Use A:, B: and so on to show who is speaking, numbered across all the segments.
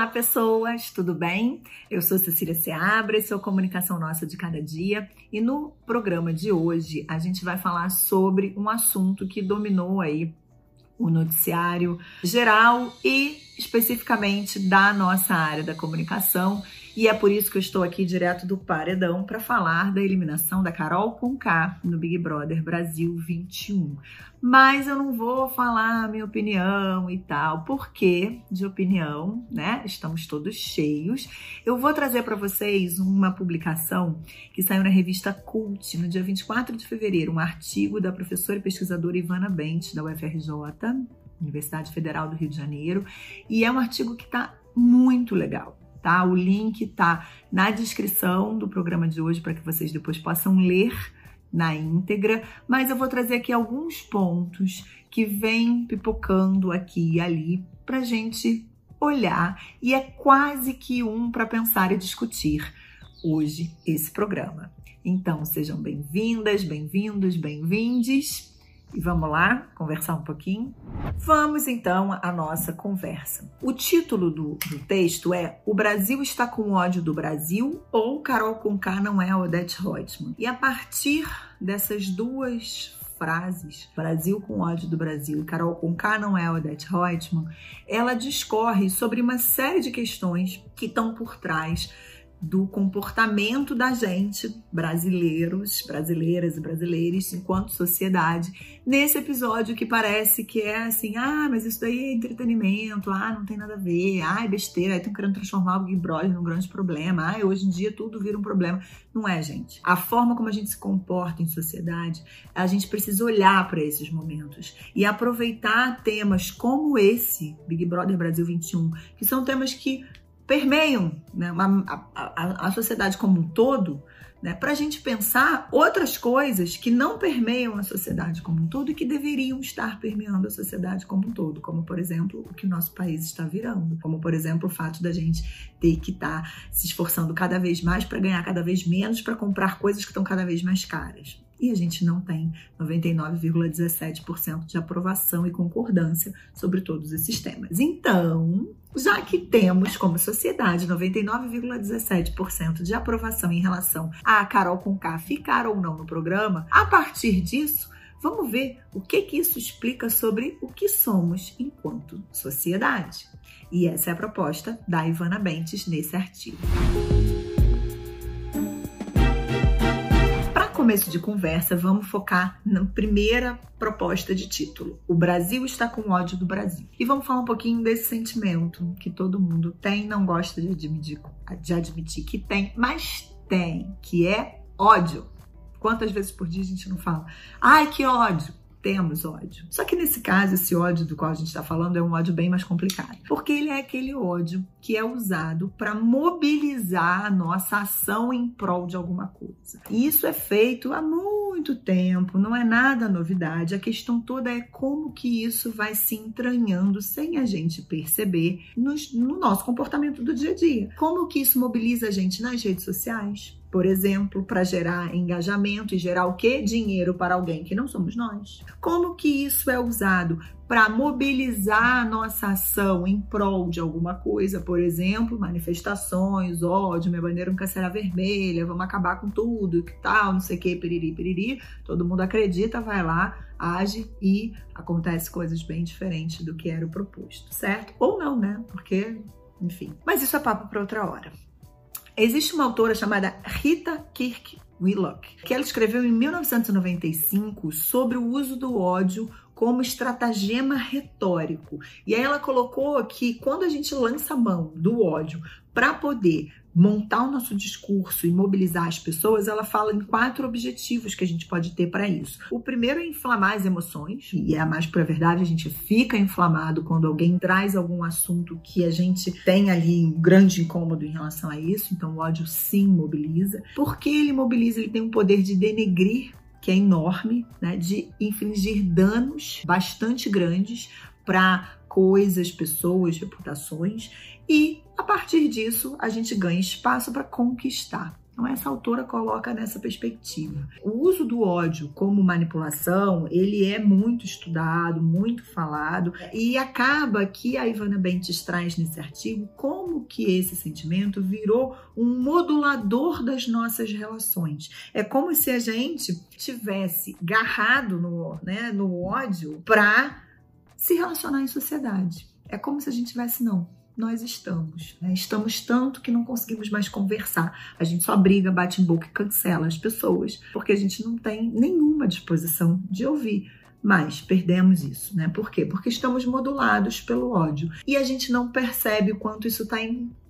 A: Olá, pessoas, tudo bem? Eu sou Cecília Seabra, esse é o Comunicação Nossa de Cada Dia e no programa de hoje a gente vai falar sobre um assunto que dominou aí o noticiário geral e especificamente da nossa área da comunicação. E é por isso que eu estou aqui direto do Paredão para falar da eliminação da Carol Conká no Big Brother Brasil 21. Mas eu não vou falar minha opinião e tal, porque de opinião, né? Estamos todos cheios. Eu vou trazer para vocês uma publicação que saiu na revista Cult no dia 24 de fevereiro, um artigo da professora e pesquisadora Ivana Bent, da UFRJ, Universidade Federal do Rio de Janeiro, e é um artigo que está muito legal. Tá? O link tá na descrição do programa de hoje para que vocês depois possam ler na íntegra, mas eu vou trazer aqui alguns pontos que vêm pipocando aqui e ali para gente olhar e é quase que um para pensar e discutir hoje esse programa. Então sejam bem-vindas, bem-vindos, bem-vindes e vamos lá conversar um pouquinho? Vamos então à nossa conversa. O título do, do texto é O Brasil está com ódio do Brasil ou Carol Conká não é Odete Reutemann? E a partir dessas duas frases, Brasil com ódio do Brasil e Carol Conká não é Odete Reutemann, ela discorre sobre uma série de questões que estão por trás do comportamento da gente, brasileiros, brasileiras e brasileiros, enquanto sociedade, nesse episódio que parece que é assim, ah, mas isso daí é entretenimento, ah, não tem nada a ver, ah, é besteira, aí estão querendo transformar o Big Brother num grande problema, ah, hoje em dia tudo vira um problema. Não é, gente. A forma como a gente se comporta em sociedade, a gente precisa olhar para esses momentos e aproveitar temas como esse, Big Brother Brasil 21, que são temas que permeiam né, a, a, a, sociedade como um todo, né, para a gente pensar outras coisas que não permeiam a sociedade como um todo e que deveriam estar permeando a sociedade como um todo, como, por exemplo, o que o nosso país está virando, como, por exemplo, o fato da gente ter que estar tá se esforçando cada vez mais para ganhar cada vez menos para comprar coisas que estão cada vez mais caras e a gente não tem 99,17% de aprovação e concordância sobre todos esses temas. Então, já que temos como sociedade 99,17% de aprovação em relação a Carol Conká ficar ou não no programa, a partir disso, vamos ver o que, que isso explica sobre o que somos enquanto sociedade. E essa é a proposta da Ivana Bentes nesse artigo. Começo de conversa, vamos focar na primeira proposta de título. O Brasil está com ódio do Brasil. E vamos falar um pouquinho desse sentimento que todo mundo tem, não gosta de admitir, de admitir que tem, mas tem, que é ódio. Quantas vezes por dia a gente não fala? Ai, que ódio! Temos ódio. Só que nesse caso, esse ódio do qual a gente está falando é um ódio bem mais complicado, porque ele é aquele ódio que é usado para mobilizar a nossa ação em prol de alguma coisa. E isso é feito há muito tempo, não é nada novidade. A questão toda é como que isso vai se entranhando sem a gente perceber no, no nosso comportamento do dia a dia. Como que isso mobiliza a gente nas redes sociais, por exemplo, para gerar engajamento e gerar o quê? Dinheiro para alguém que não somos nós. Como que isso é usado para mobilizar a nossa ação em prol de alguma coisa, por exemplo, manifestações, ódio, minha bandeira nunca será vermelha, vamos acabar com tudo, que tal, não sei o que, piriri, piriri. Todo mundo acredita, vai lá, age e acontece coisas bem diferentes do que era o proposto, certo? Ou não, né? Porque, enfim. Mas isso é papo para outra hora. Existe uma autora chamada Rita Kirk Willock, que ela escreveu em 1995 sobre o uso do ódio como estratagema retórico. E aí ela colocou que quando a gente lança a mão do ódio para poder montar o nosso discurso e mobilizar as pessoas, ela fala em quatro objetivos que a gente pode ter para isso. O primeiro é inflamar as emoções, e é a mais pura verdade, a gente fica inflamado quando alguém traz algum assunto que a gente tem ali um grande incômodo em relação a isso, então o ódio sim mobiliza. Por que ele mobiliza? Ele tem um poder de denegrir que é enorme, né, de infligir danos bastante grandes para coisas, pessoas, reputações e a partir disso a gente ganha espaço para conquistar Então essa autora coloca nessa perspectiva. O uso do ódio como manipulação, ele é muito estudado, muito falado e acaba que a Ivana Bentes traz nesse artigo como que esse sentimento virou um modulador das nossas relações. É como se a gente tivesse garrado no, né, no ódio para se relacionar em sociedade. É como se a gente tivesse não nós estamos. Né? Estamos tanto que não conseguimos mais conversar. A gente só briga, bate em boca e cancela as pessoas, porque a gente não tem nenhuma disposição de ouvir. Mas perdemos isso, né? Por quê? Porque estamos modulados pelo ódio. E a gente não percebe o quanto isso está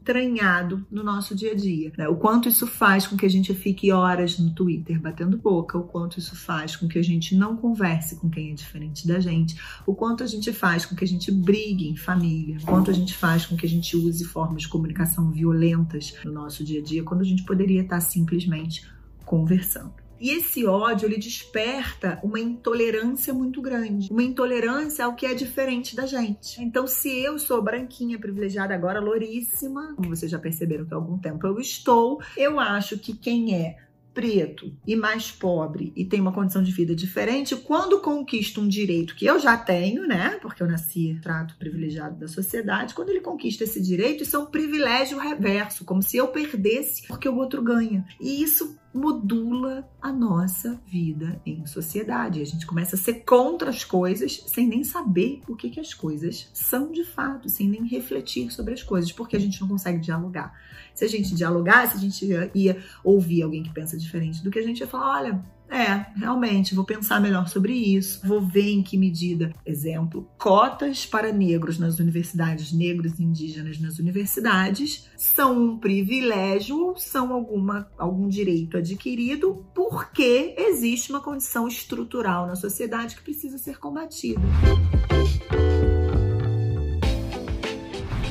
A: entranhado no nosso dia a dia. Né? O quanto isso faz com que a gente fique horas no Twitter batendo boca, o quanto isso faz com que a gente não converse com quem é diferente da gente, o quanto a gente faz com que a gente brigue em família, o quanto a gente faz com que a gente use formas de comunicação violentas no nosso dia a dia, quando a gente poderia estar simplesmente conversando. E esse ódio, ele desperta uma intolerância muito grande. Uma intolerância ao que é diferente da gente. Então, se eu sou branquinha, privilegiada, agora louríssima, como vocês já perceberam que há algum tempo eu estou, eu acho que quem é preto e mais pobre e tem uma condição de vida diferente, quando conquista um direito que eu já tenho, né? Porque eu nasci trato privilegiado da sociedade, quando ele conquista esse direito, isso é um privilégio reverso, como se eu perdesse porque o outro ganha. E isso modula a nossa vida em sociedade. A gente começa a ser contra as coisas sem nem saber o que, que as coisas são de fato, sem nem refletir sobre as coisas, porque a gente não consegue dialogar. Se a gente dialogasse, a gente ia, ia ouvir alguém que pensa diferente do que a gente ia falar: olha, é, realmente, vou pensar melhor sobre isso, vou ver em que medida. Exemplo, cotas para negros nas universidades, negros e indígenas nas universidades, são um privilégio ou são alguma, algum direito adquirido porque existe uma condição estrutural na sociedade que precisa ser combatida.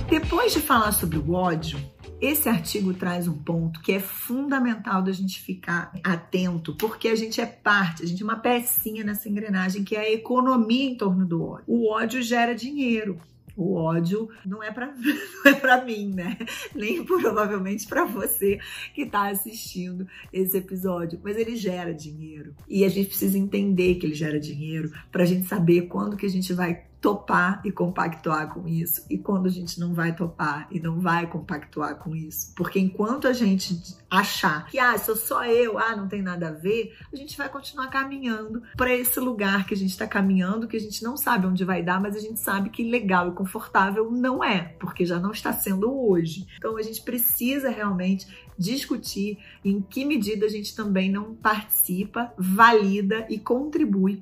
A: Depois de falar sobre o ódio, esse artigo traz um ponto que é fundamental da gente ficar atento, porque a gente é parte, a gente é uma pecinha nessa engrenagem que é a economia em torno do ódio. O ódio gera dinheiro. O ódio não é para é para mim, né? Nem provavelmente para você que está assistindo esse episódio, mas ele gera dinheiro. E a gente precisa entender que ele gera dinheiro para a gente saber quando que a gente vai topar e compactuar com isso e quando a gente não vai topar e não vai compactuar com isso. Porque enquanto a gente achar que ah, sou só eu, ah, não tem nada a ver, a gente vai continuar caminhando para esse lugar que a gente está caminhando, que a gente não sabe onde vai dar, mas a gente sabe que legal e confortável não é, porque já não está sendo hoje. Então a gente precisa realmente discutir em que medida a gente também não participa, valida e contribui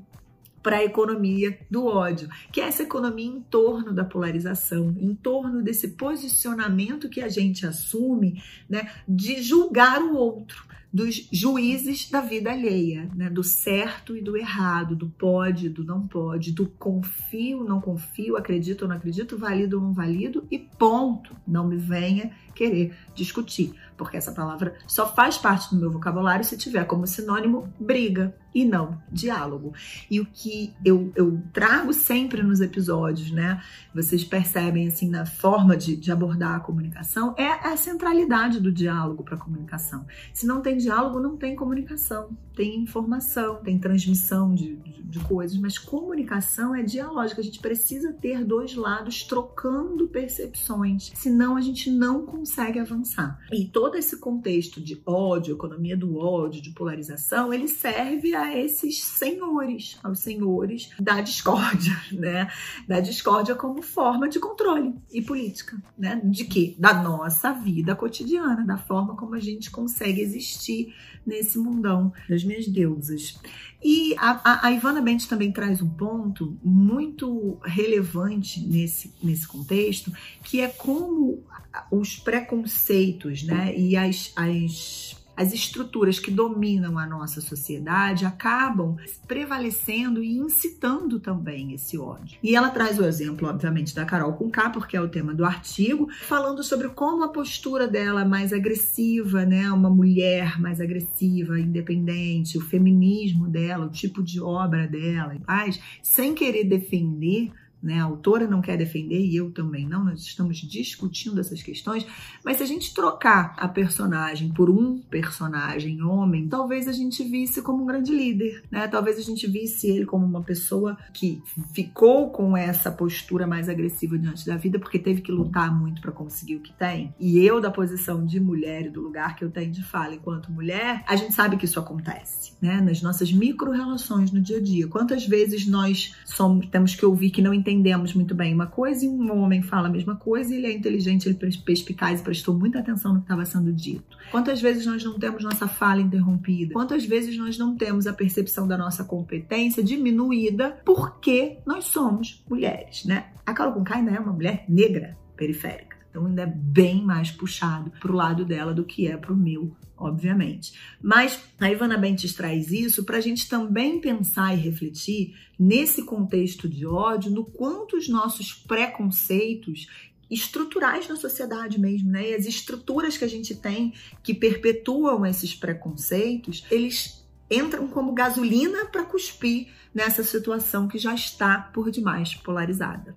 A: para a economia do ódio, que é essa economia em torno da polarização, em torno desse posicionamento que a gente assume, né, de julgar o outro, dos juízes da vida alheia, né, do certo e do errado, do pode, do não pode, do confio, não confio, acredito ou não acredito, valido ou não valido e ponto. Não me venha querer discutir, porque essa palavra só faz parte do meu vocabulário se tiver como sinônimo briga e não diálogo. E o que eu, eu trago sempre nos episódios, né? Vocês percebem assim na forma de, de abordar a comunicação é a centralidade do diálogo para a comunicação. Se não tem diálogo, não tem comunicação, tem informação, tem transmissão de, de, de coisas, mas comunicação é dialógica. A gente precisa ter dois lados trocando percepções, senão a gente não consegue avançar. E todo esse contexto de ódio, economia do ódio, de polarização, ele serve a esses senhores, aos senhores da discórdia, né? Da discórdia como forma de controle e política, né? De quê? Da nossa vida cotidiana, da forma como a gente consegue existir nesse mundão das minhas deusas. E a, a, a Ivana Bentes também traz um ponto muito relevante nesse, nesse contexto, que é como os preconceitos né, e as, as as estruturas que dominam a nossa sociedade acabam prevalecendo e incitando também esse ódio. E ela traz o exemplo, obviamente, da Carol Conká, porque é o tema do artigo, falando sobre como a postura dela mais agressiva, né, uma mulher mais agressiva, independente, o feminismo dela, o tipo de obra dela, e paz, sem querer defender né? A autora não quer defender e eu também não, nós estamos discutindo essas questões, mas se a gente trocar a personagem por um personagem homem, talvez a gente visse como um grande líder, né? Talvez a gente visse ele como uma pessoa que ficou com essa postura mais agressiva diante da vida porque teve que lutar muito para conseguir o que tem. E eu da posição de mulher e do lugar que eu tenho de fala enquanto mulher, a gente sabe que isso acontece, né? Nas nossas micro-relações no dia a dia. Quantas vezes nós somos, temos que ouvir que não entendemos muito bem uma coisa e um homem fala a mesma coisa e ele é inteligente, ele é perspicaz e prestou muita atenção no que estava sendo dito. Quantas vezes nós não temos nossa fala interrompida? Quantas vezes nós não temos a percepção da nossa competência diminuída porque nós somos mulheres, né? A Carol Conká ainda é uma mulher negra periférica. Então ainda é bem mais puxado para o lado dela do que é para o meu, obviamente. Mas a Ivana Bentes traz isso para a gente também pensar e refletir nesse contexto de ódio, no quanto os nossos preconceitos estruturais na sociedade mesmo, né? E as estruturas que a gente tem que perpetuam esses preconceitos, eles entram como gasolina para cuspir nessa situação que já está por demais polarizada.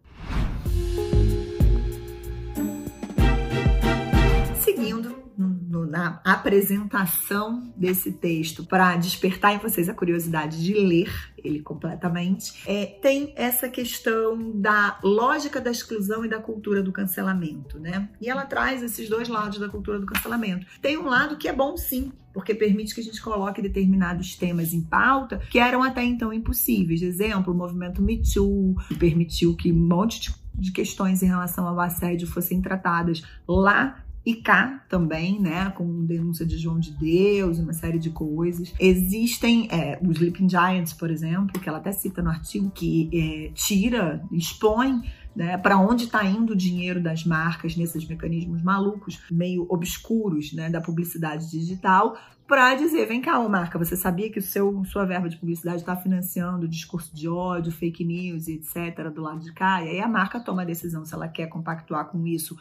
A: Seguindo no, na apresentação desse texto para despertar em vocês a curiosidade de ler ele completamente, é, tem essa questão da lógica da exclusão e da cultura do cancelamento, né? E ela traz esses dois lados da cultura do cancelamento. Tem um lado que é bom sim, porque permite que a gente coloque determinados temas em pauta que eram até então impossíveis. Exemplo, o movimento Me Too, que permitiu que um monte de, de questões em relação ao assédio fossem tratadas lá e cá também, né, com denúncia de João de Deus, uma série de coisas. Existem é, os Sleeping Giants, por exemplo, que ela até cita no artigo, que é, tira, expõe né, para onde está indo o dinheiro das marcas nesses mecanismos malucos, meio obscuros né, da publicidade digital, para dizer, vem cá, marca, você sabia que o seu sua verba de publicidade está financiando o discurso de ódio, fake news etc. do lado de cá? E aí a marca toma a decisão se ela quer compactuar com isso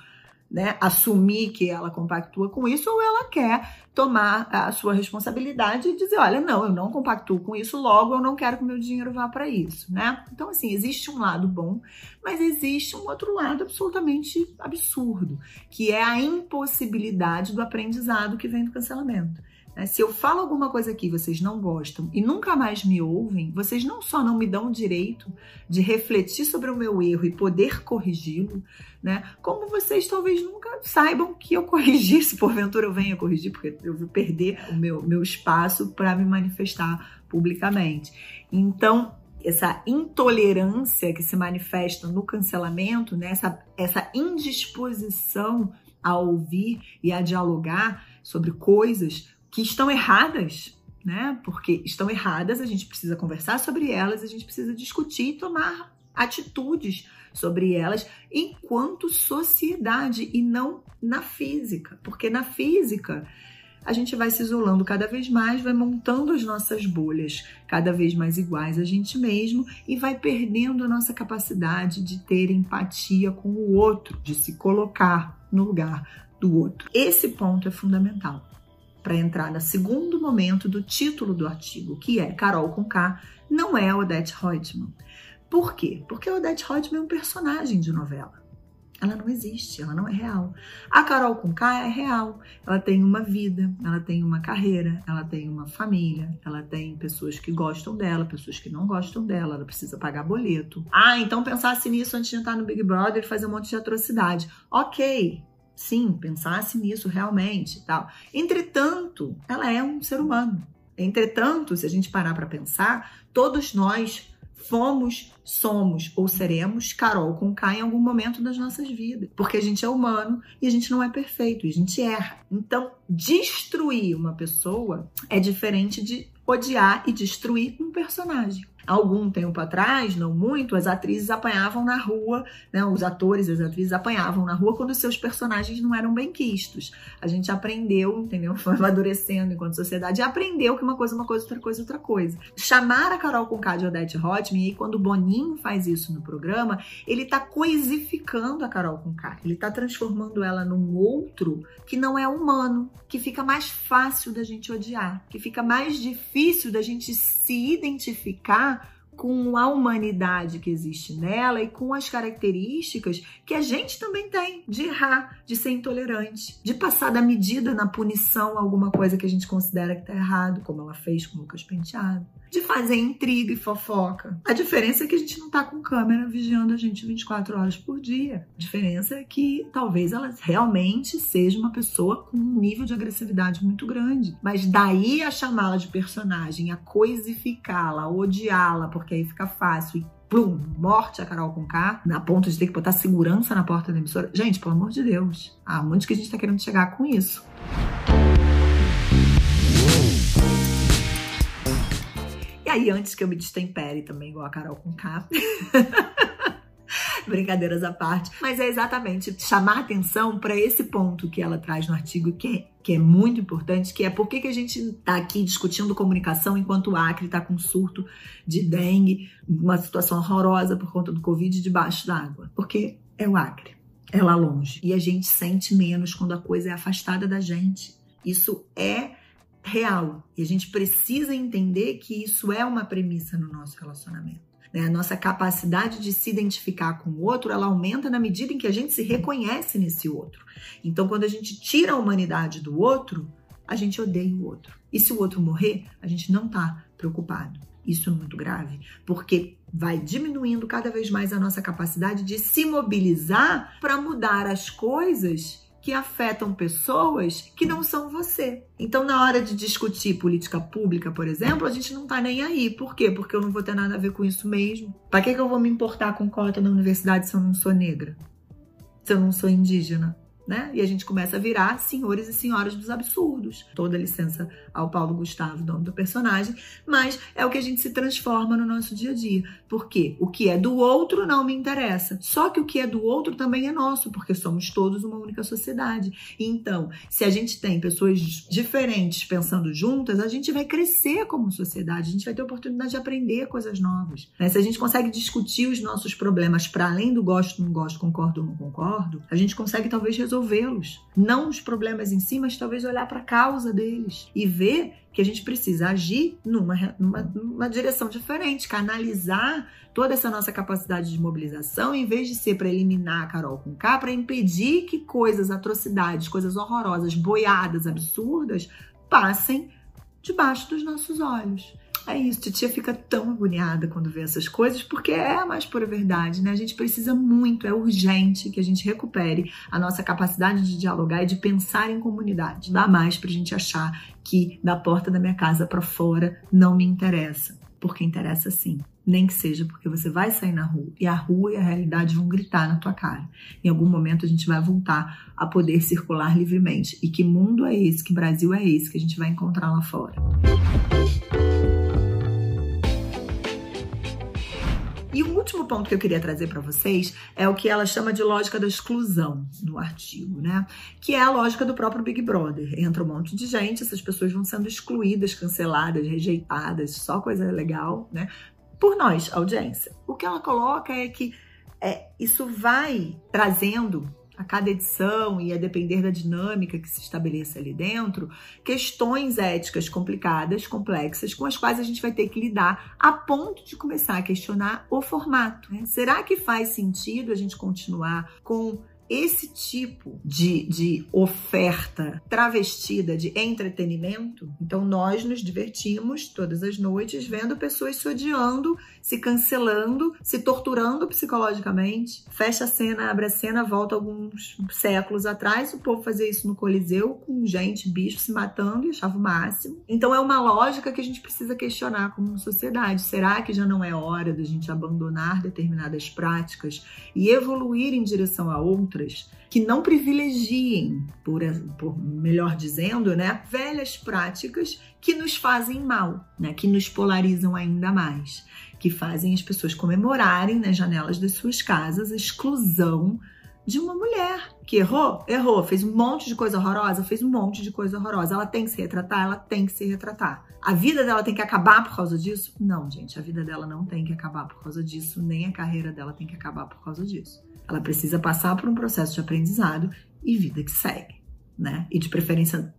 A: né, assumir que ela compactua com isso ou ela quer tomar a sua responsabilidade e dizer, olha, não, eu não compactuo com isso, logo eu não quero que meu dinheiro vá para isso, né? Então assim, existe um lado bom, mas existe um outro lado absolutamente absurdo, que é a impossibilidade do aprendizado que vem do cancelamento. Né? Se eu falo alguma coisa aqui vocês não gostam e nunca mais me ouvem, vocês não só não me dão o direito de refletir sobre o meu erro e poder corrigi-lo, né? Como vocês talvez nunca saibam que eu corrigi, se porventura eu venha corrigir, porque eu vou perder o meu, meu espaço para me manifestar publicamente. Então, essa intolerância que se manifesta no cancelamento, né? essa, essa indisposição a ouvir e a dialogar sobre coisas que estão erradas, né? Porque estão erradas, a gente precisa conversar sobre elas, a gente precisa discutir e tomar atitudes sobre elas enquanto sociedade e não na física, porque na física a gente vai se isolando cada vez mais, vai montando as nossas bolhas cada vez mais iguais a gente mesmo e vai perdendo a nossa capacidade de ter empatia com o outro, de se colocar no lugar do outro. Esse ponto é fundamental para entrar no segundo momento do título do artigo, que é Carol com K, não é Odette Reutemann. Por quê? Porque Odette Reutemann é um personagem de novela. Ela não existe, ela não é real. A Carol com K é real. Ela tem uma vida, ela tem uma carreira, ela tem uma família, ela tem pessoas que gostam dela, pessoas que não gostam dela, ela precisa pagar boleto. Ah, então pensasse nisso antes de entrar no Big Brother e fazer um monte de atrocidade. Ok, sim, pensasse nisso realmente, tal. Entretanto, ela é um ser humano. Entretanto, se a gente parar para pensar, todos nós fomos, somos ou seremos Carol com K em algum momento das nossas vidas, porque a gente é humano e a gente não é perfeito, e a gente erra. Então, destruir uma pessoa é diferente de odiar e destruir um personagem algum tempo atrás, não muito, as atrizes apanhavam na rua, né? Os atores e as atrizes apanhavam na rua quando seus personagens não eram bem quistos. A gente aprendeu, entendeu? Foi amadurecendo enquanto sociedade e aprendeu que uma coisa é uma coisa, outra coisa é outra coisa. Chamar a Carol Conká de Odette Hotman, e quando o Boninho faz isso no programa, ele tá coisificando a Carol Conká. Ele tá transformando ela num outro que não é humano, que fica mais fácil da gente odiar, que fica mais difícil da gente se identificar com a humanidade que existe nela e com as características que a gente também tem de errar, de ser intolerante, de passar da medida na punição alguma coisa que a gente considera que tá errado, como ela fez com o Lucas Penteado, de fazer intriga e fofoca. A diferença é que a gente não tá com câmera vigiando a gente 24 horas por dia. A diferença é que talvez ela realmente seja uma pessoa com um nível de agressividade muito grande, mas daí a chamá-la de personagem, a coisificá-la, odiá-la, porque porque aí fica fácil. E plum, morte a Carol com K, na ponto de ter que botar segurança na porta da emissora. Gente, pelo amor de Deus, muito que a gente tá querendo chegar com isso. E aí, antes que eu me destempere também, igual a Carol com K. Brincadeiras à parte. Mas é exatamente chamar atenção para esse ponto que ela traz no artigo, que é, que é muito importante, que é por que, que a gente está aqui discutindo comunicação enquanto o Acre está com surto de dengue, uma situação horrorosa por conta do Covid debaixo d'água. Porque é o Acre, é lá longe. E a gente sente menos quando a coisa é afastada da gente. Isso é real. E a gente precisa entender que isso é uma premissa no nosso relacionamento. Né? A nossa capacidade de se identificar com o outro, ela aumenta na medida em que a gente se reconhece nesse outro. Então, quando a gente tira a humanidade do outro, a gente odeia o outro. E se o outro morrer, a gente não está preocupado. Isso é muito grave, porque vai diminuindo cada vez mais a nossa capacidade de se mobilizar para mudar as coisas que afetam pessoas que não são você. Então, na hora de discutir política pública, por exemplo, a gente não tá nem aí. Por quê? Porque eu não vou ter nada a ver com isso mesmo. Para que, que eu vou me importar com cota na universidade se eu não sou negra? Se eu não sou indígena? Né? E a gente começa a virar senhores e senhoras dos absurdos. Toda licença ao Paulo Gustavo, dono do personagem, mas é o que a gente se transforma no nosso dia a dia. Porque o que é do outro não me interessa. Só que o que é do outro também é nosso, porque somos todos uma única sociedade. Então, se a gente tem pessoas diferentes pensando juntas, a gente vai crescer como sociedade, a gente vai ter oportunidade de aprender coisas novas. Né? Se a gente consegue discutir os nossos problemas para além do gosto, não gosto, concordo não concordo, a gente consegue talvez resolver resolvê-los. Não os problemas em si, mas talvez olhar para a causa deles e ver que a gente precisa agir numa, numa, numa, direção diferente, canalizar toda essa nossa capacidade de mobilização, em vez de ser para eliminar a Carol com K, para impedir que coisas, atrocidades, coisas horrorosas, boiadas, absurdas, passem debaixo dos nossos olhos. É isso, titia fica tão agoniada quando vê essas coisas, porque é a mais pura verdade, né? A gente precisa muito, é urgente que a gente recupere a nossa capacidade de dialogar e de pensar em comunidade. Dá mais pra gente achar que da porta da minha casa para fora não me interessa, porque interessa sim. Nem que seja porque você vai sair na rua e a rua e a realidade vão gritar na tua cara. Em algum momento a gente vai voltar a poder circular livremente. E que mundo é esse, que Brasil é esse que a gente vai encontrar lá fora? E o último ponto que eu queria trazer para vocês é o que ela chama de lógica da exclusão no artigo, né? Que é a lógica do próprio Big Brother. Entra um monte de gente, essas pessoas vão sendo excluídas, canceladas, rejeitadas, só coisa legal, né? Por nós, audiência. O que ela coloca é que é, isso vai trazendo a cada edição e a depender da dinâmica que se estabeleça ali dentro, questões éticas complicadas, complexas, com as quais a gente vai ter que lidar a ponto de começar a questionar o formato. Né? Será que faz sentido a gente continuar com esse tipo de, de oferta travestida de entretenimento, então nós nos divertimos todas as noites vendo pessoas se odiando, se cancelando, se torturando psicologicamente. Fecha a cena, abre a cena, volta alguns séculos atrás, o povo fazia isso no Coliseu com gente, bicho se matando e achava o máximo. Então é uma lógica que a gente precisa questionar como sociedade. Será que já não é hora da gente abandonar determinadas práticas e evoluir em direção a outras? Outras que não privilegiem, por, por, melhor dizendo, né, velhas práticas que nos fazem mal, né, que nos polarizam ainda mais, que fazem as pessoas comemorarem nas janelas das suas casas a exclusão de uma mulher que errou, errou, fez um monte de coisa horrorosa, fez um monte de coisa horrorosa. Ela tem que se retratar, ela tem que se retratar. A vida dela tem que acabar por causa disso? Não, gente, a vida dela não tem que acabar por causa disso, nem a carreira dela tem que acabar por causa disso. Ela precisa passar por um processo de aprendizado e vida que segue, né? E de preferência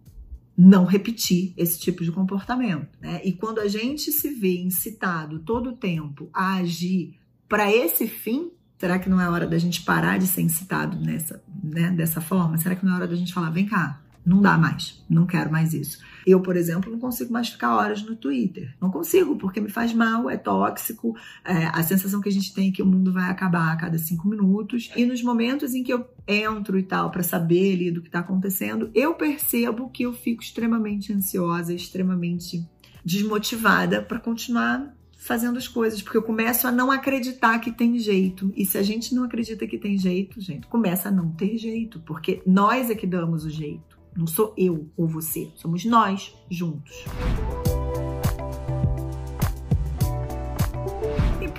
A: não repetir esse tipo de comportamento. Né? E quando a gente se vê incitado todo o tempo a agir para esse fim, será que não é hora da gente parar de ser incitado nessa, né, dessa forma? Será que não é hora da gente falar, vem cá, não dá mais, não quero mais isso. Eu, por exemplo, não consigo mais ficar horas no Twitter. Não consigo, porque me faz mal, é tóxico. É, a sensação que a gente tem é que o mundo vai acabar a cada cinco minutos. E nos momentos em que eu entro e tal, para saber ali do que está acontecendo, eu percebo que eu fico extremamente ansiosa, extremamente desmotivada para continuar fazendo as coisas, porque eu começo a não acreditar que tem jeito. E se a gente não acredita que tem jeito, gente, começa a não ter jeito, porque nós é que damos o jeito. Não sou eu ou você, somos nós juntos.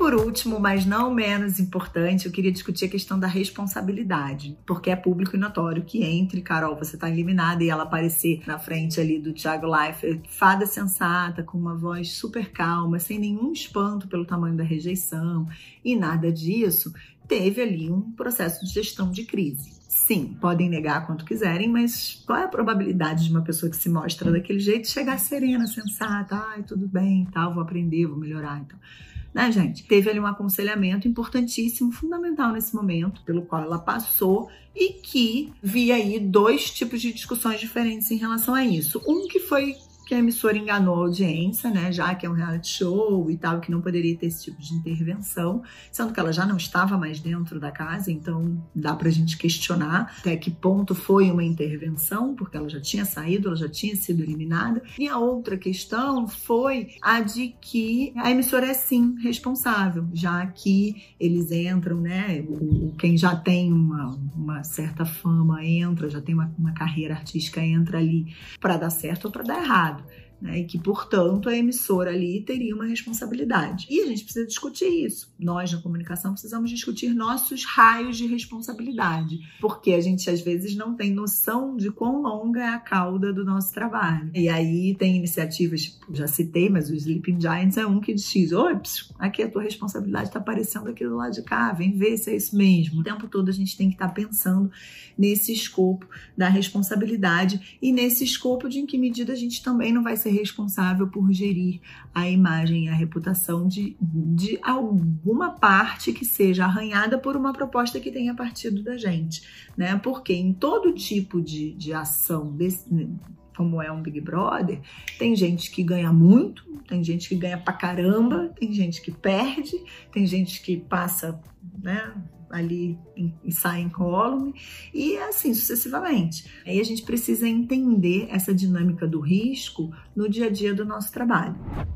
A: Por último, mas não menos importante, eu queria discutir a questão da responsabilidade, porque é público e notório que entre Carol, você está eliminada e ela aparecer na frente ali do Thiago Life, fada sensata, com uma voz super calma, sem nenhum espanto pelo tamanho da rejeição e nada disso, teve ali um processo de gestão de crise. Sim, podem negar quanto quiserem, mas qual é a probabilidade de uma pessoa que se mostra daquele jeito chegar serena, sensata, ai, tudo bem, tal, vou aprender, vou melhorar, então. Né, gente? Teve ali um aconselhamento importantíssimo, fundamental nesse momento, pelo qual ela passou e que via aí dois tipos de discussões diferentes em relação a isso. Um que foi que a emissora enganou a audiência, né? Já que é um reality show e tal, que não poderia ter esse tipo de intervenção, sendo que ela já não estava mais dentro da casa, então dá pra gente questionar até que ponto foi uma intervenção, porque ela já tinha saído, ela já tinha sido eliminada. E a outra questão foi a de que a emissora é sim responsável, já que eles entram, né? O, quem já tem uma, uma certa fama entra, já tem uma, uma carreira artística entra ali para dar certo ou para dar errado né? E que, portanto, a emissora ali teria uma responsabilidade. E a gente precisa discutir isso. Nós, na comunicação, precisamos discutir nossos raios de responsabilidade, porque a gente, às vezes, não tem noção de quão longa é a cauda do nosso trabalho. E aí tem iniciativas, tipo, já citei, mas o Sleeping Giants é um que diz: ops, aqui a tua responsabilidade está aparecendo aqui do lado de cá, vem ver se é isso mesmo. O tempo todo a gente tem que estar tá pensando nesse escopo da responsabilidade e nesse escopo de em que medida a gente também não vai ser responsável por gerir a imagem e a reputação de, de alguma parte que seja arranhada por uma proposta que tenha partido da gente, né? Porque em todo tipo de, de ação desse, como é um Big Brother, tem gente que ganha muito, tem gente que ganha pra caramba, tem gente que perde, tem gente que passa, né, ali sai incólume, e assim sucessivamente. Aí a gente precisa entender essa dinâmica do risco no dia a dia do nosso trabalho.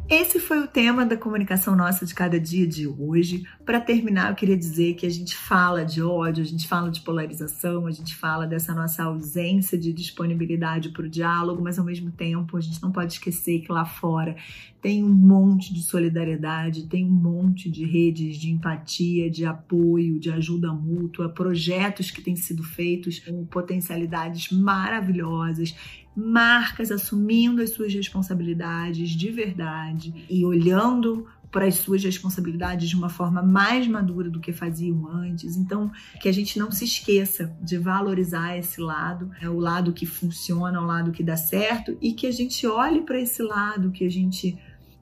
A: Esse foi o tema da comunicação nossa de cada dia de hoje. Para terminar, eu queria dizer que a gente fala de ódio, a gente fala de polarização, a gente fala dessa nossa ausência de disponibilidade para o diálogo, mas ao mesmo tempo a gente não pode esquecer que lá fora tem um monte de solidariedade, tem um monte de redes de empatia, de apoio, de ajuda mútua, projetos que têm sido feitos com potencialidades maravilhosas, marcas assumindo as suas responsabilidades de verdade e olhando para as suas responsabilidades de uma forma mais madura do que faziam antes. Então, que a gente não se esqueça de valorizar esse lado, é o lado que funciona, o lado que dá certo, e que a gente olhe para esse lado, que a gente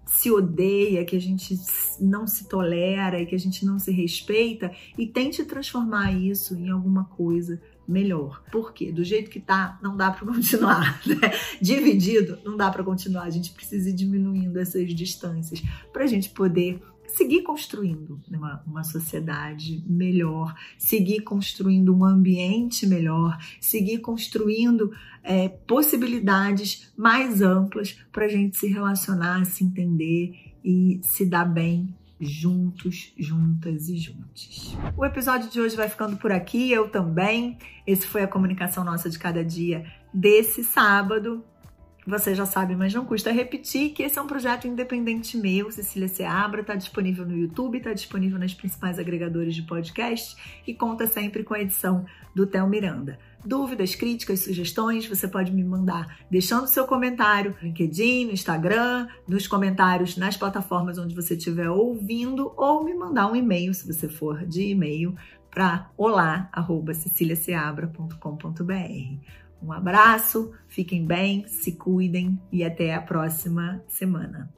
A: se odeia, que a gente não se tolera e que a gente não se respeita e tente transformar isso em alguma coisa melhor. Por quê? Do jeito que tá, não dá para continuar. Né? Dividido, não dá para continuar. A gente precisa ir diminuindo essas distâncias para a gente poder seguir construindo uma, uma sociedade melhor, seguir construindo um ambiente melhor, seguir construindo é, possibilidades mais amplas para a gente se relacionar, se entender e se dar bem juntos, juntas e juntos. O episódio de hoje vai ficando por aqui, eu também. Esse foi a comunicação nossa de cada dia desse sábado. Você já sabe, mas não custa repetir que esse é um projeto independente meu, Cecília Seabra, está disponível no YouTube, está disponível nas principais agregadores de podcast e conta sempre com a edição do Theo Miranda. Dúvidas, críticas, sugestões, você pode me mandar deixando seu comentário no LinkedIn, no Instagram, nos comentários nas plataformas onde você estiver ouvindo ou me mandar um e-mail, se você for de e-mail, para olá@ceciliaseabra.com.br. Um abraço, fiquem bem, se cuidem e até a próxima semana.